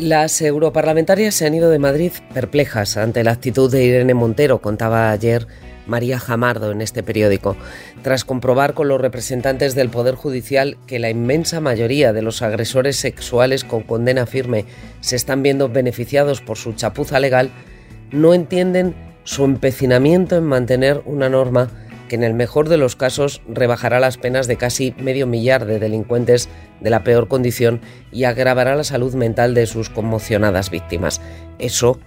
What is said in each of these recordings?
Las europarlamentarias se han ido de Madrid perplejas ante la actitud de Irene Montero, contaba ayer María Jamardo en este periódico, tras comprobar con los representantes del Poder Judicial que la inmensa mayoría de los agresores sexuales con condena firme se están viendo beneficiados por su chapuza legal, no entienden su empecinamiento en mantener una norma que en el mejor de los casos rebajará las penas de casi medio millar de delincuentes de la peor condición y agravará la salud mental de sus conmocionadas víctimas. Eso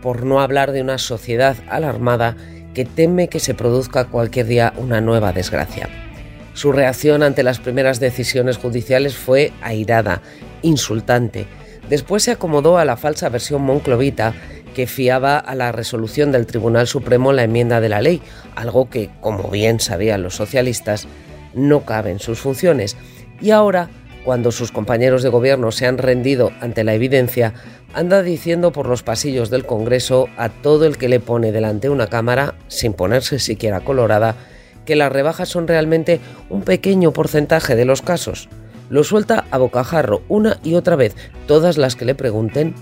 por no hablar de una sociedad alarmada que teme que se produzca cualquier día una nueva desgracia. Su reacción ante las primeras decisiones judiciales fue airada, insultante. Después se acomodó a la falsa versión monclovita que fiaba a la resolución del Tribunal Supremo la enmienda de la ley, algo que, como bien sabían los socialistas, no cabe en sus funciones. Y ahora, cuando sus compañeros de gobierno se han rendido ante la evidencia, anda diciendo por los pasillos del Congreso a todo el que le pone delante una cámara, sin ponerse siquiera colorada, que las rebajas son realmente un pequeño porcentaje de los casos. Lo suelta a bocajarro una y otra vez, todas las que le pregunten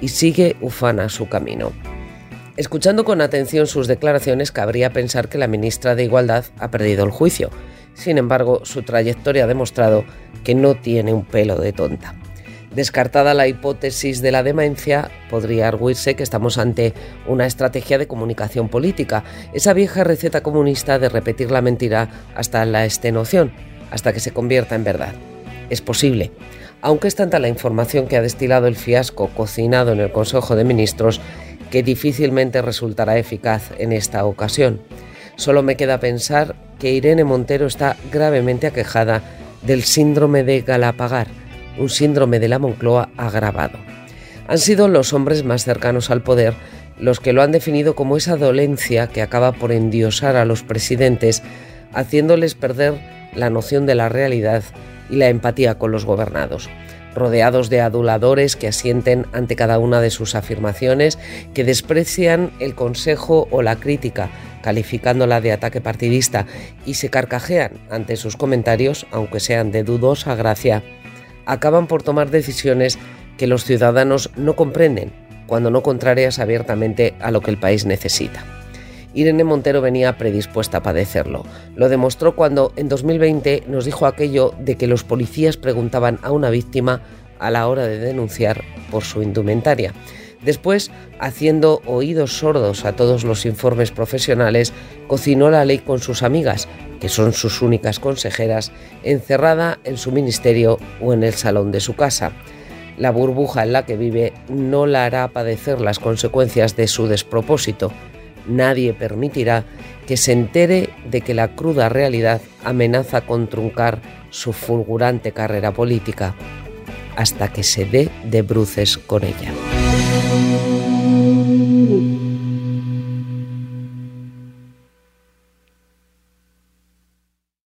y sigue ufana su camino. Escuchando con atención sus declaraciones, cabría pensar que la ministra de Igualdad ha perdido el juicio. Sin embargo, su trayectoria ha demostrado que no tiene un pelo de tonta. Descartada la hipótesis de la demencia, podría arguirse que estamos ante una estrategia de comunicación política, esa vieja receta comunista de repetir la mentira hasta la extenuación, hasta que se convierta en verdad. Es posible, aunque es tanta la información que ha destilado el fiasco cocinado en el Consejo de Ministros que difícilmente resultará eficaz en esta ocasión. Solo me queda pensar que Irene Montero está gravemente aquejada del síndrome de Galapagar, un síndrome de la Moncloa agravado. Han sido los hombres más cercanos al poder los que lo han definido como esa dolencia que acaba por endiosar a los presidentes, haciéndoles perder la noción de la realidad y la empatía con los gobernados rodeados de aduladores que asienten ante cada una de sus afirmaciones, que desprecian el consejo o la crítica, calificándola de ataque partidista, y se carcajean ante sus comentarios, aunque sean de dudosa gracia, acaban por tomar decisiones que los ciudadanos no comprenden, cuando no contrarias abiertamente a lo que el país necesita. Irene Montero venía predispuesta a padecerlo. Lo demostró cuando en 2020 nos dijo aquello de que los policías preguntaban a una víctima a la hora de denunciar por su indumentaria. Después, haciendo oídos sordos a todos los informes profesionales, cocinó la ley con sus amigas, que son sus únicas consejeras, encerrada en su ministerio o en el salón de su casa. La burbuja en la que vive no la hará padecer las consecuencias de su despropósito, Nadie permitirá que se entere de que la cruda realidad amenaza con truncar su fulgurante carrera política hasta que se dé de bruces con ella.